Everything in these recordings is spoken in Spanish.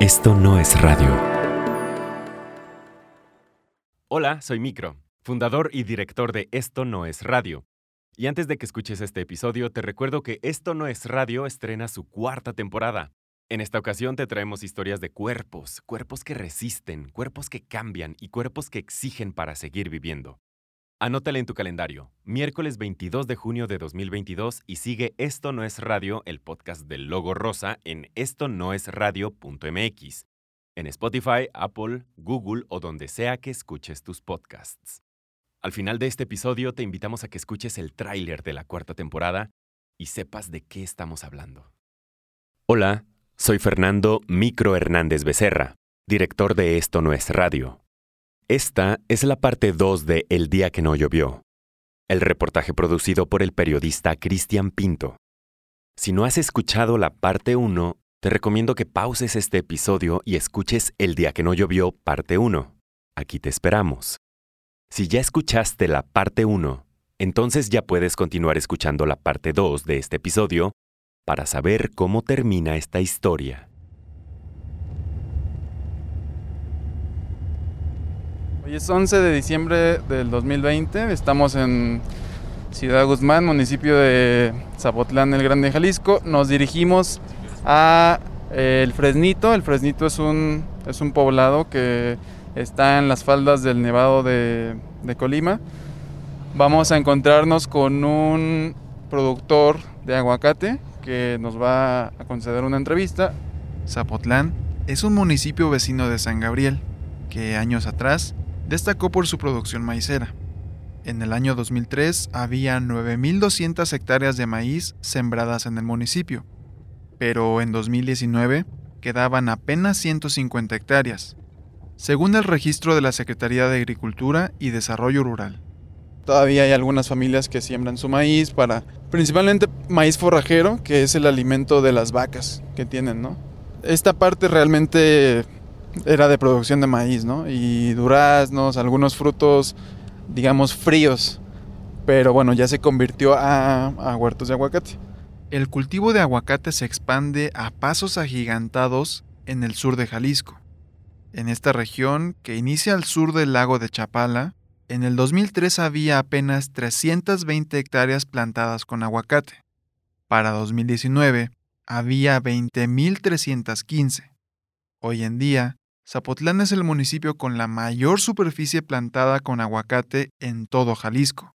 Esto no es radio. Hola, soy Micro, fundador y director de Esto no es radio. Y antes de que escuches este episodio, te recuerdo que Esto no es radio estrena su cuarta temporada. En esta ocasión te traemos historias de cuerpos, cuerpos que resisten, cuerpos que cambian y cuerpos que exigen para seguir viviendo. Anótale en tu calendario, miércoles 22 de junio de 2022 y sigue Esto no es radio, el podcast del logo rosa en esto no es radio.mx, en Spotify, Apple, Google o donde sea que escuches tus podcasts. Al final de este episodio te invitamos a que escuches el tráiler de la cuarta temporada y sepas de qué estamos hablando. Hola, soy Fernando Micro Hernández Becerra, director de Esto no es radio. Esta es la parte 2 de El día que no llovió, el reportaje producido por el periodista Cristian Pinto. Si no has escuchado la parte 1, te recomiendo que pauses este episodio y escuches El día que no llovió, parte 1. Aquí te esperamos. Si ya escuchaste la parte 1, entonces ya puedes continuar escuchando la parte 2 de este episodio para saber cómo termina esta historia. Hoy es 11 de diciembre del 2020, estamos en Ciudad Guzmán, municipio de Zapotlán, el Grande, Jalisco. Nos dirigimos a eh, El Fresnito. El Fresnito es un, es un poblado que está en las faldas del Nevado de, de Colima. Vamos a encontrarnos con un productor de aguacate que nos va a conceder una entrevista. Zapotlán es un municipio vecino de San Gabriel que años atrás destacó por su producción maicera. En el año 2003 había 9.200 hectáreas de maíz sembradas en el municipio, pero en 2019 quedaban apenas 150 hectáreas, según el registro de la Secretaría de Agricultura y Desarrollo Rural. Todavía hay algunas familias que siembran su maíz para, principalmente maíz forrajero, que es el alimento de las vacas que tienen, ¿no? Esta parte realmente era de producción de maíz, ¿no? Y duraznos, algunos frutos, digamos, fríos. Pero bueno, ya se convirtió a, a huertos de aguacate. El cultivo de aguacate se expande a pasos agigantados en el sur de Jalisco. En esta región, que inicia al sur del lago de Chapala, en el 2003 había apenas 320 hectáreas plantadas con aguacate. Para 2019 había 20.315. Hoy en día, Zapotlán es el municipio con la mayor superficie plantada con aguacate en todo Jalisco.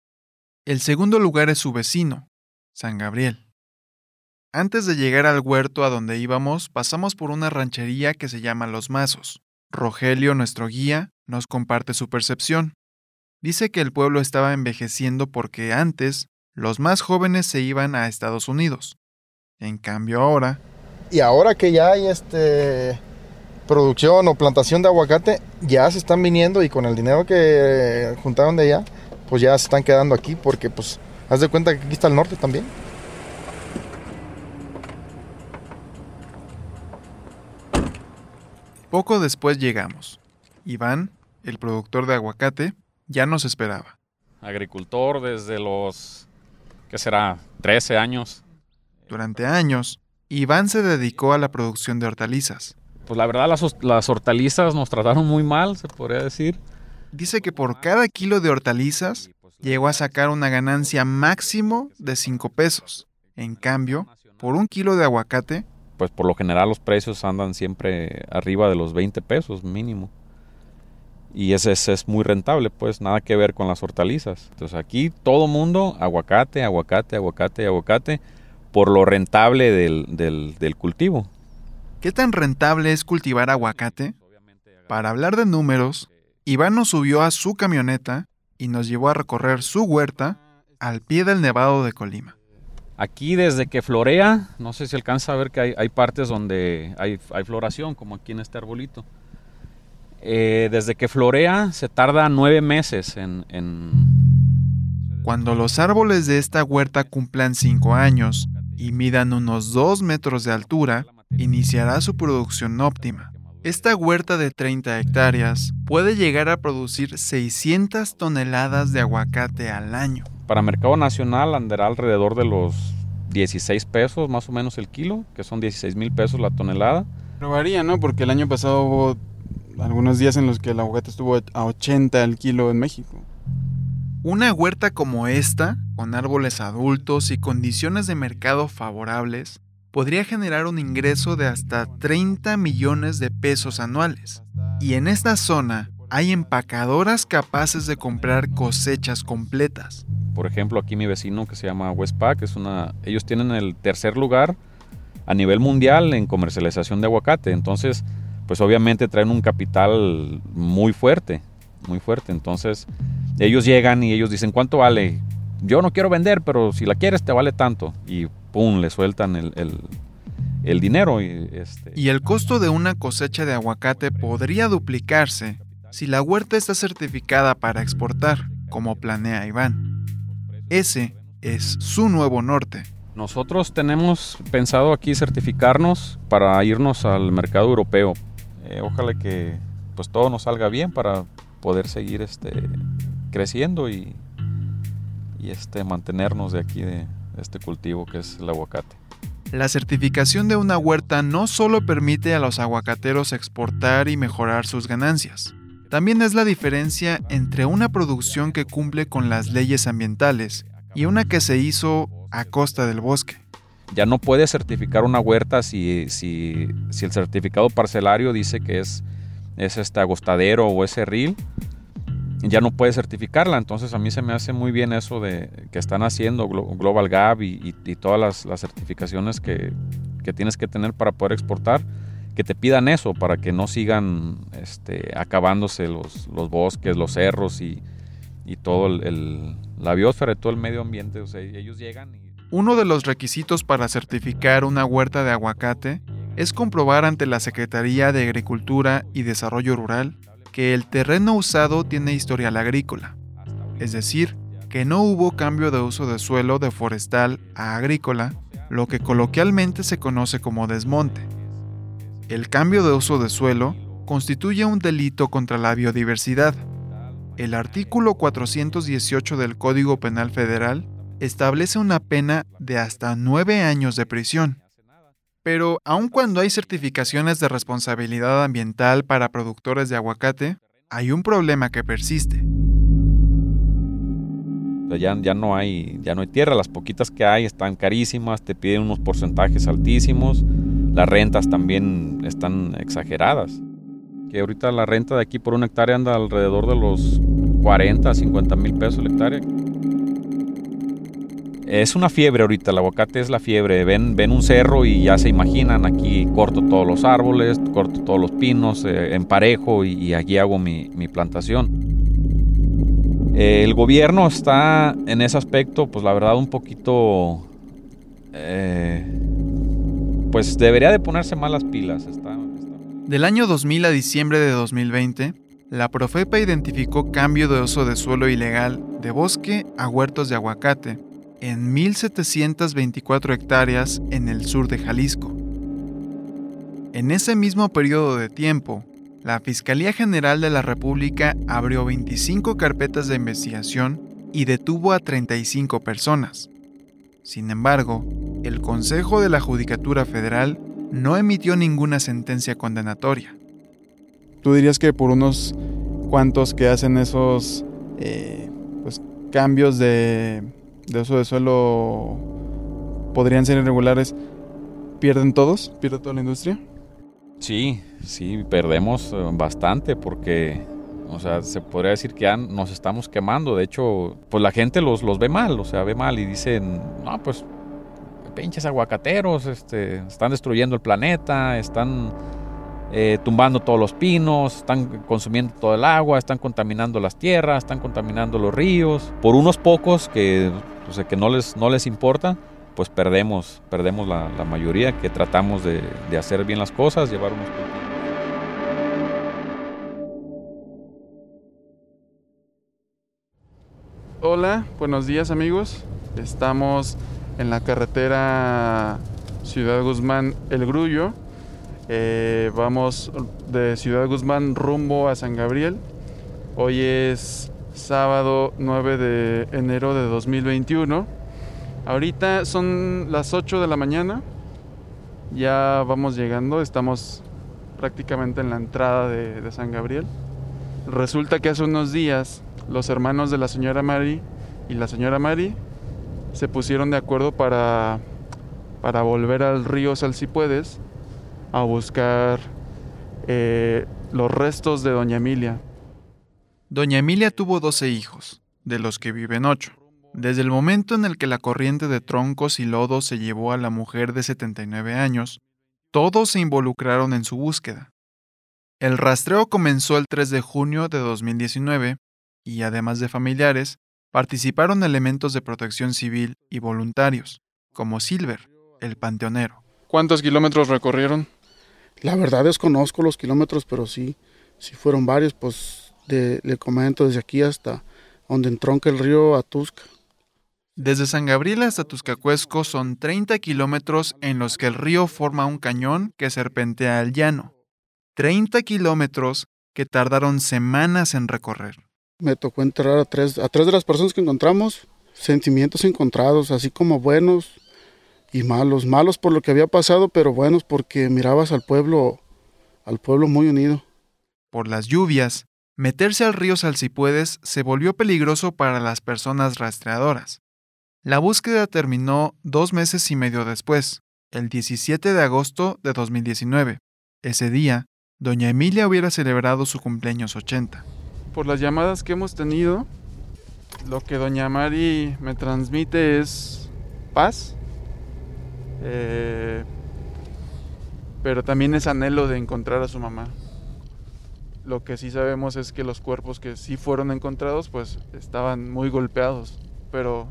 El segundo lugar es su vecino, San Gabriel. Antes de llegar al huerto a donde íbamos, pasamos por una ranchería que se llama Los Mazos. Rogelio, nuestro guía, nos comparte su percepción. Dice que el pueblo estaba envejeciendo porque antes los más jóvenes se iban a Estados Unidos. En cambio ahora... Y ahora que ya hay este producción o plantación de aguacate ya se están viniendo y con el dinero que juntaron de allá, pues ya se están quedando aquí porque pues haz de cuenta que aquí está el norte también. Poco después llegamos. Iván, el productor de aguacate, ya nos esperaba. Agricultor desde los, ¿qué será? 13 años. Durante años, Iván se dedicó a la producción de hortalizas. Pues la verdad las, las hortalizas nos trataron muy mal, se podría decir. Dice que por cada kilo de hortalizas llegó a sacar una ganancia máximo de 5 pesos. En cambio, por un kilo de aguacate, Pues por lo general los precios andan siempre arriba de los 20 pesos mínimo. Y ese, ese es muy rentable, pues nada que ver con las hortalizas. Entonces aquí todo mundo, aguacate, aguacate, aguacate, aguacate, por lo rentable del, del, del cultivo. ¿Qué tan rentable es cultivar aguacate? Para hablar de números, Iván nos subió a su camioneta y nos llevó a recorrer su huerta al pie del Nevado de Colima. Aquí desde que florea, no sé si alcanza a ver que hay, hay partes donde hay, hay floración, como aquí en este arbolito. Eh, desde que florea se tarda nueve meses en, en... Cuando los árboles de esta huerta cumplan 5 años y midan unos 2 metros de altura, iniciará su producción óptima. Esta huerta de 30 hectáreas puede llegar a producir 600 toneladas de aguacate al año. Para mercado nacional andará alrededor de los 16 pesos más o menos el kilo, que son 16 mil pesos la tonelada. Pero varía, ¿no? Porque el año pasado hubo algunos días en los que el aguacate estuvo a 80 al kilo en México. Una huerta como esta, con árboles adultos y condiciones de mercado favorables, podría generar un ingreso de hasta 30 millones de pesos anuales. Y en esta zona hay empacadoras capaces de comprar cosechas completas. Por ejemplo, aquí mi vecino que se llama Westpac, es una, ellos tienen el tercer lugar a nivel mundial en comercialización de aguacate. Entonces, pues obviamente traen un capital muy fuerte, muy fuerte. Entonces, ellos llegan y ellos dicen, ¿cuánto vale? Yo no quiero vender, pero si la quieres te vale tanto. Y pum, le sueltan el, dinero. Y, este... y el costo de una cosecha de aguacate podría duplicarse si la huerta está certificada para exportar, como planea Iván. Ese es su nuevo norte. Nosotros tenemos pensado aquí certificarnos para irnos al mercado europeo. Eh, ojalá que pues todo nos salga bien para poder seguir este, creciendo y, y este, mantenernos de aquí de este cultivo que es el aguacate. La certificación de una huerta no solo permite a los aguacateros exportar y mejorar sus ganancias, también es la diferencia entre una producción que cumple con las leyes ambientales y una que se hizo a costa del bosque. Ya no puede certificar una huerta si, si, si el certificado parcelario dice que es, es este agostadero o es cerril, ya no puede certificarla. Entonces a mí se me hace muy bien eso de que están haciendo Global Gap y, todas las, las certificaciones que, que, tienes que tener para poder exportar que te pidan eso para que no sigan este, acabándose los, los bosques, los cerros y, y todo el, la biosfera, todo el medio ambiente. O sea, ellos llegan y... Uno de los requisitos para certificar una huerta de aguacate es comprobar ante la Secretaría de Agricultura y Desarrollo Rural que el terreno usado tiene historial agrícola, es decir, que no hubo cambio de uso de suelo de forestal a agrícola, lo que coloquialmente se conoce como desmonte. El cambio de uso de suelo constituye un delito contra la biodiversidad. El artículo 418 del Código Penal Federal establece una pena de hasta nueve años de prisión. Pero aun cuando hay certificaciones de responsabilidad ambiental para productores de aguacate, hay un problema que persiste. Ya, ya, no hay, ya no hay tierra, las poquitas que hay están carísimas, te piden unos porcentajes altísimos las rentas también están exageradas. Que ahorita la renta de aquí por una hectárea anda alrededor de los 40, 50 mil pesos la hectárea. Es una fiebre ahorita, el aguacate es la fiebre. Ven, ven un cerro y ya se imaginan, aquí corto todos los árboles, corto todos los pinos, eh, emparejo y, aquí hago mi, plantación. el gobierno está en ese aspecto, pues la verdad un poquito eh, pues debería de ponerse malas pilas. Del año 2000 a diciembre de 2020, la Profepa identificó cambio de uso de suelo ilegal de bosque a huertos de aguacate en 1.724 hectáreas en el sur de Jalisco. En ese mismo periodo de tiempo, la Fiscalía General de la República abrió 25 carpetas de investigación y detuvo a 35 personas. Sin embargo, el Consejo de la Judicatura Federal no emitió ninguna sentencia condenatoria. ¿Tú dirías que por unos cuantos que hacen esos eh, pues, cambios de, de uso de suelo podrían ser irregulares, pierden todos? ¿Pierde toda la industria? Sí, sí, perdemos eh, bastante porque, o sea, se podría decir que ya nos estamos quemando. De hecho, pues la gente los, los ve mal, o sea, ve mal y dicen, no, pues pinches aguacateros, este, están destruyendo el planeta, están eh, tumbando todos los pinos, están consumiendo todo el agua, están contaminando las tierras, están contaminando los ríos. Por unos pocos que, que no, les, no les importa, pues perdemos, perdemos la, mayoría que tratamos de, de, hacer bien las cosas, llevar unos Hola, buenos días amigos. Estamos en la carretera Ciudad Guzmán El Grullo. Eh, vamos de Ciudad Guzmán rumbo a San Gabriel. Hoy es sábado 9 de enero de 2021. Ahorita son las 8 de la mañana. Ya vamos llegando, estamos prácticamente en la entrada de, San Gabriel. Resulta que hace unos días los hermanos de la señora Mari y la señora Mari se pusieron de acuerdo para, para volver al río Salsipuedes a buscar eh, los restos de doña Emilia. Doña Emilia tuvo 12 hijos, de los que viven 8. Desde el momento en el que la corriente de troncos y lodo se llevó a la mujer de 79 años, todos se involucraron en su búsqueda. El rastreo comenzó el 3 de junio de 2019 y, además de familiares, participaron elementos de protección civil y voluntarios, como Silver, el panteonero. ¿Cuántos kilómetros recorrieron? La verdad desconozco los kilómetros, pero sí, sí fueron varios, pues de, le comento desde aquí hasta donde entronca el río Atusca. Desde San Gabriel hasta Tuscacuesco son 30 kilómetros en los que el río forma un cañón que serpentea al llano. 30 kilómetros que tardaron semanas en recorrer. Me tocó entrar a tres, a tres de las personas que encontramos, sentimientos encontrados, así como buenos y malos. Malos por lo que había pasado, pero buenos porque mirabas al pueblo, al pueblo muy unido. Por las lluvias, meterse al río Salsipuedes se volvió peligroso para las personas rastreadoras. La búsqueda terminó dos meses y medio después, el 17 de agosto de 2019. Ese día, doña Emilia hubiera celebrado su cumpleaños 80. Por las llamadas que hemos tenido, lo que doña Mari me transmite es paz, eh, pero también es anhelo de encontrar a su mamá. Lo que sí sabemos es que los cuerpos que sí fueron encontrados pues estaban muy golpeados, pero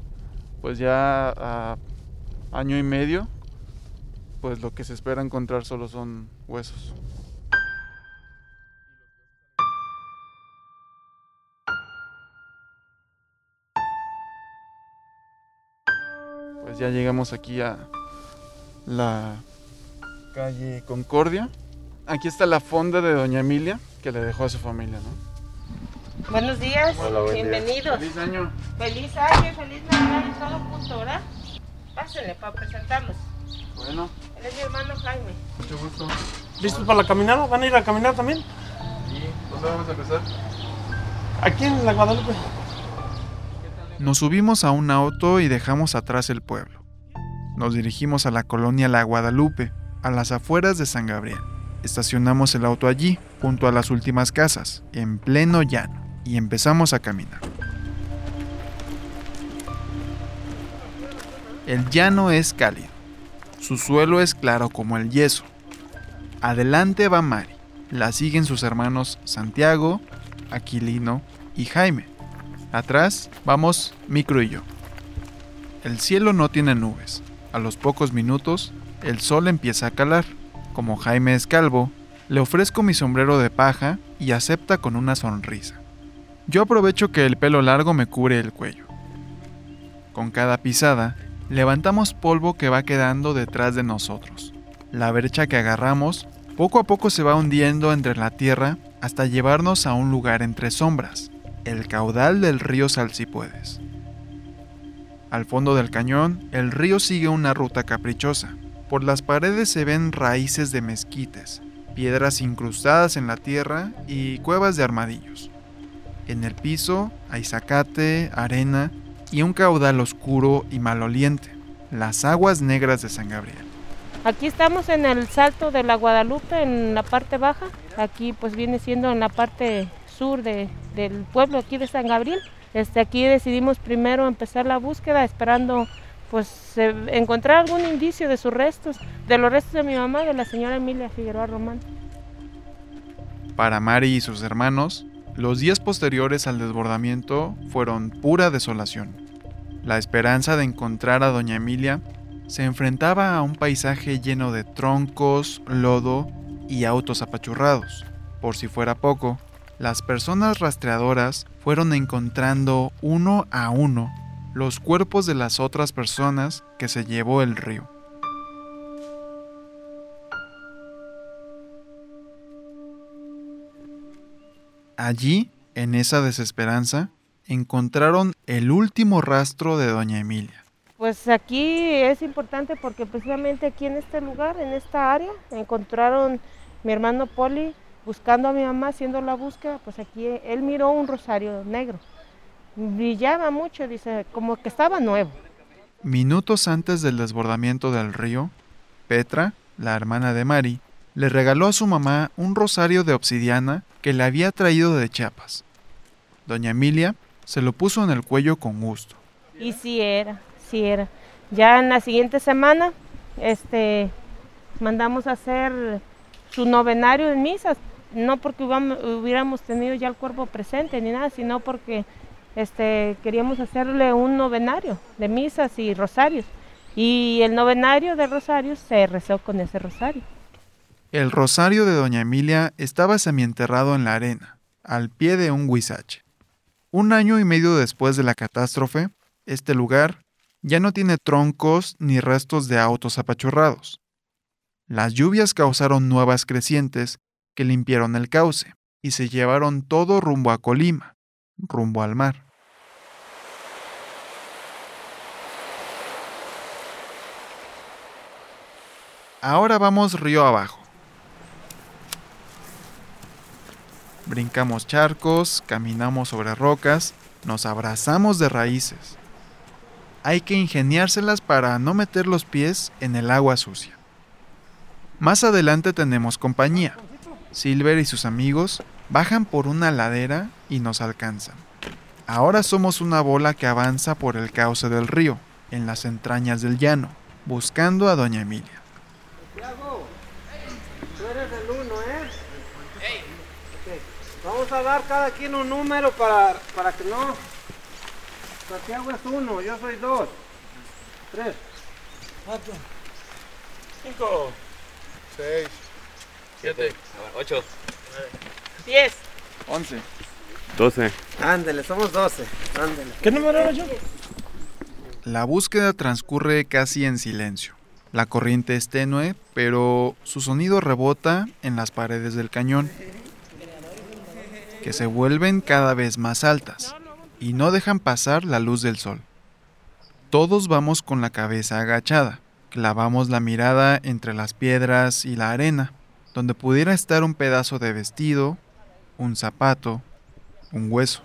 pues ya a año y medio pues lo que se espera encontrar solo son huesos. Pues ya llegamos aquí a la calle Concordia. Aquí está la fonda de Doña Emilia que le dejó a su familia, ¿no? Buenos días, bienvenidos. Feliz año. Feliz año, feliz Navidad y todo junto, ¿verdad? Pásenle para presentarlos. Bueno, Él es mi hermano Jaime. mucho gusto. ¿Listos para la caminada? ¿Van a ir a caminar también? ¿Y dónde vamos a empezar? Aquí en la Guadalupe. Nos subimos a un auto y dejamos atrás el pueblo. Nos dirigimos a la colonia La Guadalupe, a las afueras de San Gabriel. Estacionamos el auto allí, junto a las últimas casas, en pleno llano, y empezamos a caminar. El llano es cálido. Su suelo es claro como el yeso. Adelante va Mari. La siguen sus hermanos Santiago, Aquilino y Jaime. Atrás vamos Micro y yo. El cielo no tiene nubes. A los pocos minutos, el sol empieza a calar. Como Jaime es calvo, le ofrezco mi sombrero de paja y acepta con una sonrisa. Yo aprovecho que el pelo largo me cubre el cuello. Con cada pisada, levantamos polvo que va quedando detrás de nosotros. La brecha que agarramos poco a poco se va hundiendo entre la tierra hasta llevarnos a un lugar entre sombras, el caudal del río Salsipuedes. Al fondo del cañón, el río sigue una ruta caprichosa. Por las paredes se ven raíces de mezquites, piedras incrustadas en la tierra y cuevas de armadillos. En el piso hay zacate, arena y un caudal oscuro y maloliente, las aguas negras de San Gabriel. Aquí estamos en el salto de la Guadalupe, en la parte baja. Aquí pues viene siendo en la parte sur de- del pueblo aquí de San Gabriel. Este, aquí decidimos primero empezar la búsqueda esperando pues encontrar algún indicio de sus restos, de los restos de mi mamá, de la señora Emilia Figueroa Román. Para Mari y sus hermanos, los días posteriores al desbordamiento fueron pura desolación. La esperanza de encontrar a Doña Emilia se enfrentaba a un paisaje lleno de troncos, lodo y autos apachurrados. Por si fuera poco, las personas rastreadoras fueron encontrando uno a uno los cuerpos de las otras personas que se llevó el río. Allí, en esa desesperanza, encontraron el último rastro de Doña Emilia. Pues aquí es importante porque precisamente aquí en este lugar, en esta área, encontraron mi hermano Poli, buscando a mi mamá, haciendo la búsqueda, pues aquí él miró un rosario negro. Brillaba mucho, dice, como que estaba nuevo. Minutos antes del desbordamiento del río, Petra, la hermana de Mari, le regaló a su mamá un rosario de obsidiana que le había traído de Chiapas. Doña Emilia se lo puso en el cuello con gusto. Y sí era, sí era. Ya en la siguiente semana, este, mandamos a hacer su novenario en misas, no porque hubiéramos tenido ya el cuerpo presente ni nada, sino porque este, queríamos hacerle un novenario de misas y rosarios. Y el novenario de rosarios se rezó con ese rosario. El rosario de Doña Emilia estaba semienterrado en la arena, al pie de un huizache. Un año y medio después de la catástrofe, este lugar ya no tiene troncos ni restos de autos apachurrados. Las lluvias causaron nuevas crecientes que limpiaron el cauce y se llevaron todo rumbo a Colima, rumbo al mar. Ahora vamos río abajo. Brincamos charcos, caminamos sobre rocas, nos abrazamos de raíces. Hay que ingeniárselas para no meter los pies en el agua sucia. Más adelante tenemos compañía. Silver y sus amigos bajan por una ladera y nos alcanzan. Ahora somos una bola que avanza por el cauce del río, en las entrañas del llano, buscando a Doña Emilia. Santiago, tú eres el uno, ¿eh? Vamos a dar cada quien un número para, para que no. Santiago es uno, yo soy dos. Tres. Cuatro. Cinco. Seis. Siete. Ocho. Diez. Once. 12. Ándele, somos doce. Ándele. ¿Qué número era yo? La búsqueda transcurre casi en silencio. La corriente es tenue, pero su sonido rebota en las paredes del cañón, que se vuelven cada vez más altas y no dejan pasar la luz del sol. Todos vamos con la cabeza agachada, clavamos la mirada entre las piedras y la arena, donde pudiera estar un pedazo de vestido, un zapato, un hueso.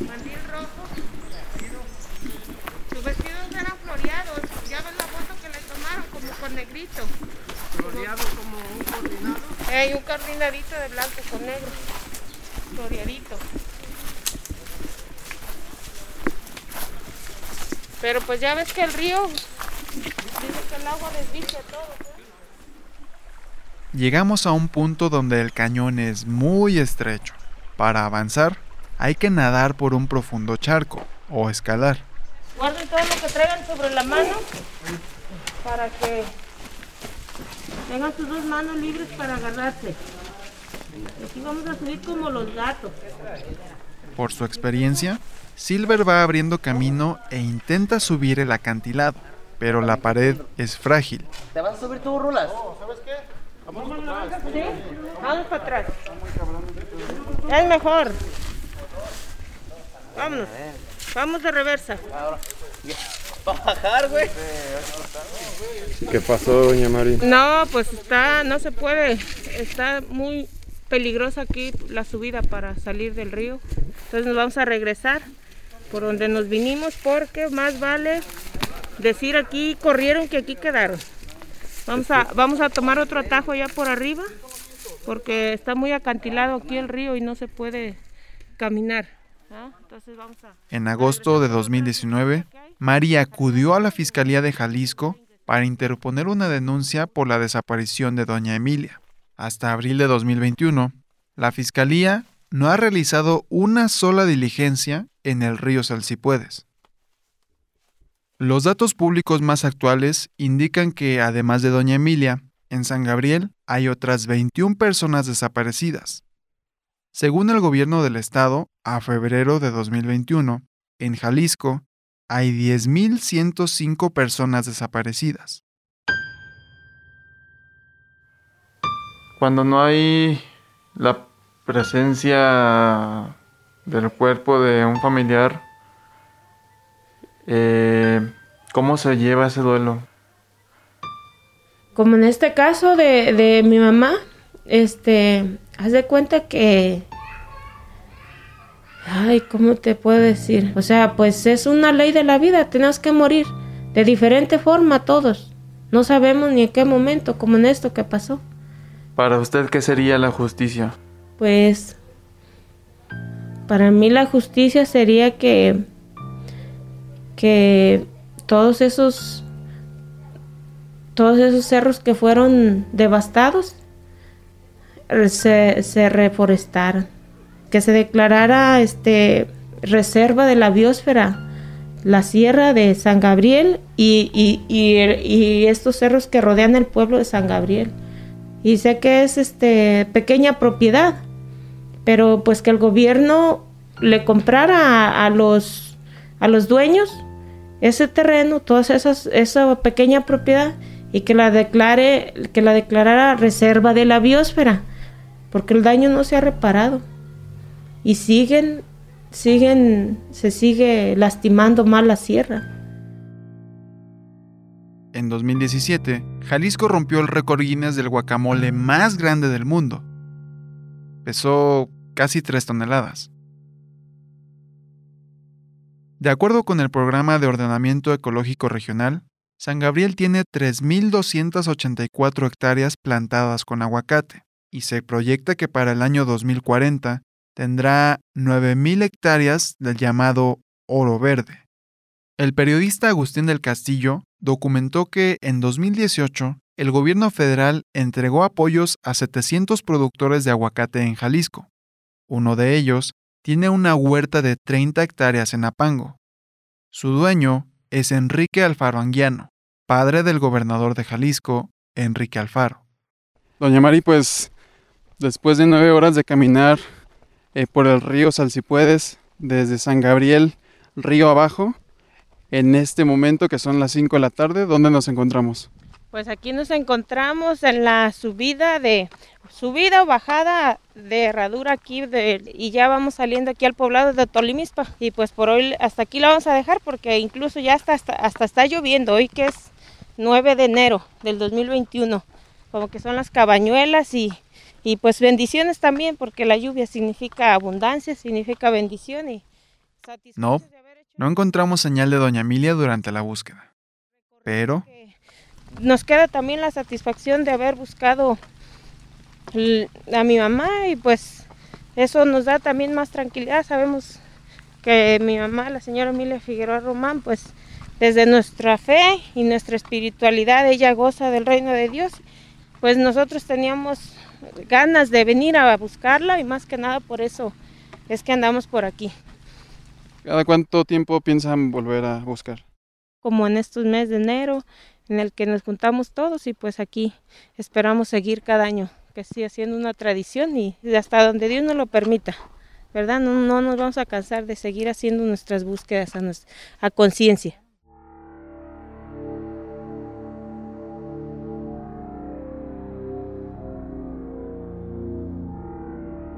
Mandil rojo. Sus vestidos eran floreados. Ya ves la foto que le tomaron como con negrito. Floreado como un coordinado. Hay un coordinadito de blanco con negro. Floreadito. Pero pues ya ves que el río dice que el agua desvicia todo. ¿eh? Llegamos a un punto donde el cañón es muy estrecho. Para avanzar, hay que nadar por un profundo charco o escalar. Guarden todo lo que traigan sobre la mano para que tengan sus dos manos libres para agarrarse. Y Aquí vamos a subir como los gatos. Por su experiencia, Silver va abriendo camino e intenta subir el acantilado, pero la pared es frágil. ¿Te vas a subir tú, Rulas? ¿Sí? Vamos para atrás. Es mejor. Vámonos. Vamos de reversa. Para bajar, güey. ¿Qué pasó, doña Mari? No, pues está, no se puede. Está muy peligrosa aquí la subida para salir del río. Entonces nos vamos a regresar por donde nos vinimos porque más vale decir aquí corrieron que aquí quedaron. Vamos a, vamos a tomar otro atajo ya por arriba porque está muy acantilado aquí el río y no se puede caminar. ¿ah? En agosto de 2019, Mari acudió a la Fiscalía de Jalisco para interponer una denuncia por la desaparición de doña Emilia. Hasta abril de 2021, la Fiscalía no ha realizado una sola diligencia en el río Salsipuedes. Los datos públicos más actuales indican que, además de doña Emilia, en San Gabriel hay otras 21 personas desaparecidas. Según el gobierno del estado, a febrero de 2021, en Jalisco hay 10.105 personas desaparecidas. Cuando no hay la presencia del cuerpo de un familiar, eh, ¿cómo se lleva ese duelo? como en este caso de, de mi mamá, este, haz de cuenta que Ay, ¿cómo te puedo decir? O sea, pues es una ley de la vida, tenemos que morir de diferente forma todos. No sabemos ni en qué momento, como en esto que pasó. Para usted, ¿qué sería la justicia? Pues para mí la justicia sería que que todos esos todos esos cerros que fueron devastados se, se reforestaran que se declarara este reserva de la biosfera la sierra de San Gabriel y, y, estos cerros que rodean el pueblo de San Gabriel. Y sé que es este pequeña propiedad, pero pues que el gobierno le comprara a, los a los dueños ese terreno, toda esa pequeña propiedad y que la declare, que la declarara reserva de la biosfera, porque el daño no se ha reparado y siguen, siguen, se sigue lastimando mal la sierra. En 2017, Jalisco rompió el récord Guinness del guacamole más grande del mundo. Pesó casi 3 toneladas. De acuerdo con el Programa de Ordenamiento Ecológico Regional, San Gabriel tiene 3.284 hectáreas plantadas con aguacate y se proyecta que para el año 2040 tendrá 9.000 hectáreas del llamado oro verde. El periodista Agustín del Castillo documentó que en 2018 el gobierno federal entregó apoyos a 700 productores de aguacate en Jalisco. Uno de ellos tiene una huerta de 30 hectáreas en Apango. Su dueño es Enrique Alfaro Anguiano, padre del gobernador de Jalisco, Enrique Alfaro. Doña Mari, pues después de nueve horas de caminar eh, por el río Salsipuedes, desde San Gabriel, río abajo, en este momento que son las 5 de la tarde, ¿dónde nos encontramos? Pues aquí nos encontramos en la subida de subida o bajada de herradura aquí y ya vamos saliendo aquí al poblado de Tolimispa y pues por hoy hasta aquí la vamos a dejar porque incluso ya hasta, hasta, hasta está lloviendo hoy que es 9 de enero del 2021 como que son las cabañuelas y y pues bendiciones también, porque la lluvia significa abundancia, significa bendición y No, no encontramos señal de Doña Emilia durante la búsqueda. Pero... Nos queda también la satisfacción de haber buscado a mi mamá y pues eso nos da también más tranquilidad. Sabemos que mi mamá, la señora Emilia Figueroa Román, pues desde nuestra fe y nuestra espiritualidad, ella goza del reino de Dios. Pues nosotros teníamos ganas de venir a buscarla y más que nada por eso es que andamos por aquí. ¿Cada cuánto tiempo piensan volver a buscar? Como en estos meses de enero, en el que nos juntamos todos y pues aquí esperamos seguir cada año, que siga siendo una tradición y hasta donde Dios nos lo permita, ¿verdad? No, no nos vamos a cansar de seguir haciendo nuestras búsquedas a, a conciencia.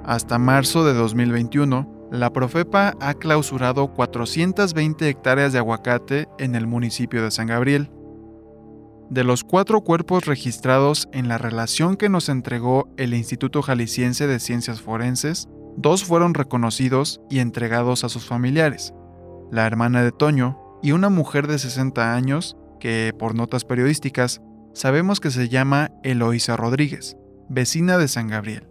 Hasta marzo de 2021, la Profepa ha clausurado 420 hectáreas de aguacate en el municipio de San Gabriel. De los cuatro cuerpos registrados en la relación que nos entregó el Instituto Jalisciense de Ciencias Forenses, dos fueron reconocidos y entregados a sus familiares, la hermana de Toño y una mujer de 60 años que, por notas periodísticas, sabemos que se llama Eloísa Rodríguez, vecina de San Gabriel.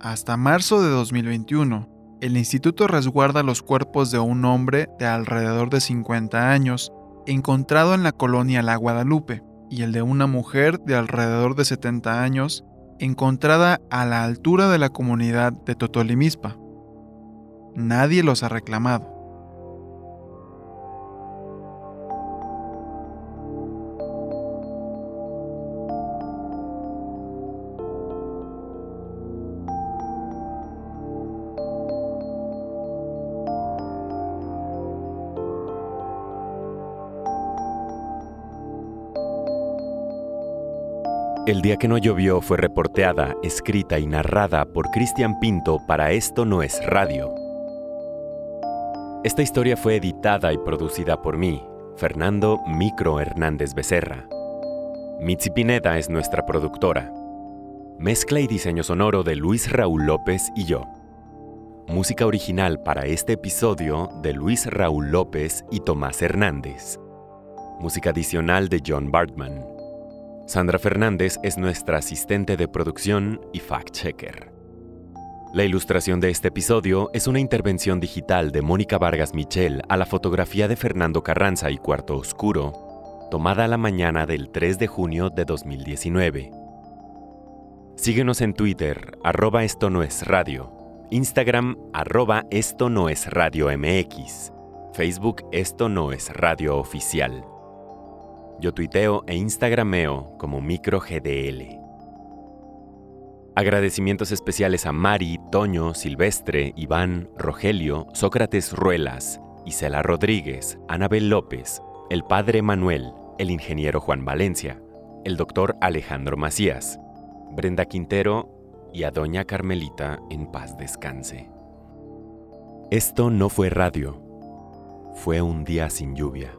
Hasta marzo de 2021, el instituto resguarda los cuerpos de un hombre de alrededor de 50 años, encontrado en la colonia La Guadalupe, y el de una mujer de alrededor de 70 años, encontrada a la altura de la comunidad de Totolimispa. Nadie los ha reclamado. El día que no llovió fue reporteada, escrita y narrada por Cristian Pinto para Esto No es Radio. Esta historia fue editada y producida por mí, Fernando Micro Hernández Becerra. Mitzi Pineda es nuestra productora. Mezcla y diseño sonoro de Luis Raúl López y yo. Música original para este episodio de Luis Raúl López y Tomás Hernández. Música adicional de John Bartman. Sandra Fernández es nuestra asistente de producción y fact-checker. La ilustración de este episodio es una intervención digital de Mónica Vargas Michel a la fotografía de Fernando Carranza y Cuarto Oscuro, tomada a la mañana del 3 de junio de 2019. Síguenos en Twitter, arroba esto no es radio, Instagram, arroba esto no es radio MX, Facebook esto no es radio oficial. Yo tuiteo e instagrameo como microgdl. Agradecimientos especiales a Mari, Toño, Silvestre, Iván, Rogelio, Sócrates Ruelas, Isela Rodríguez, Anabel López, el padre Manuel, el ingeniero Juan Valencia, el doctor Alejandro Macías, Brenda Quintero y a doña Carmelita en paz descanse. Esto no fue radio, fue un día sin lluvia.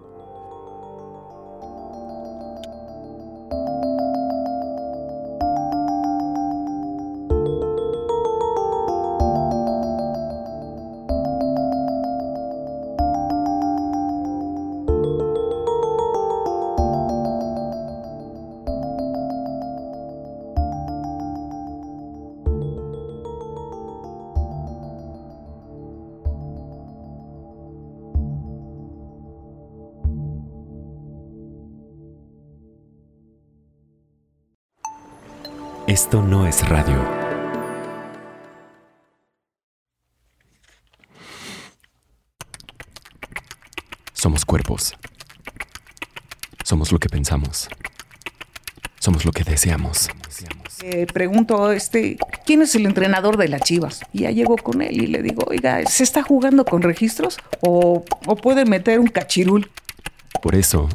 Esto no es radio. Somos cuerpos. Somos lo que pensamos. Somos lo que deseamos. Eh, pregunto, este, ¿quién es el entrenador de las Chivas? Y ya llego con él y le digo, oiga, ¿se está jugando con registros o, o puede meter un cachirul? Por eso,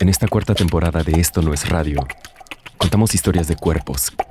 en esta cuarta temporada de Esto no es radio, contamos historias de cuerpos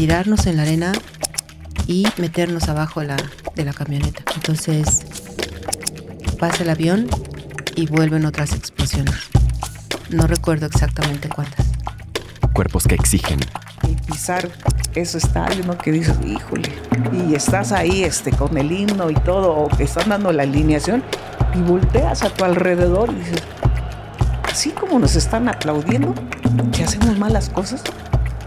tirarnos en la arena y meternos abajo de la, de la camioneta. Entonces pasa el avión y vuelven otras explosiones. No recuerdo exactamente cuántas. Cuerpos que exigen. Y pisar ese estadio, ¿no? Que dices, híjole, y estás ahí este, con el himno y todo, o que están dando la alineación, y volteas a tu alrededor y dices, así como nos están aplaudiendo, si hacemos malas cosas,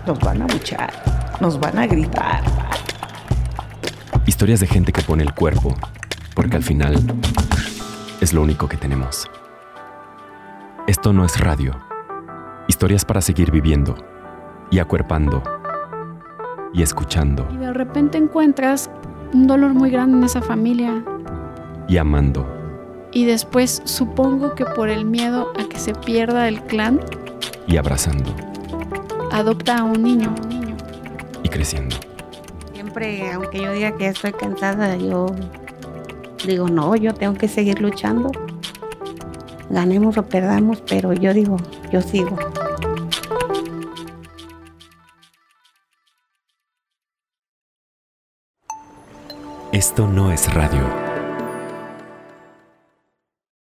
nos van a luchar, nos van a gritar. Historias de gente que pone el cuerpo, porque al final es lo único que tenemos. Esto no es radio. Historias para seguir viviendo y acuerpando y escuchando Y de repente encuentras un dolor muy grande en esa familia. y amando Y después supongo que por el miedo a que se pierda el clan, y abrazando adopta a un niño. Creciendo. Siempre, aunque yo diga que estoy cansada, yo digo, no, yo tengo que seguir luchando. Ganemos o perdamos, pero yo digo, yo sigo. Esto no es radio.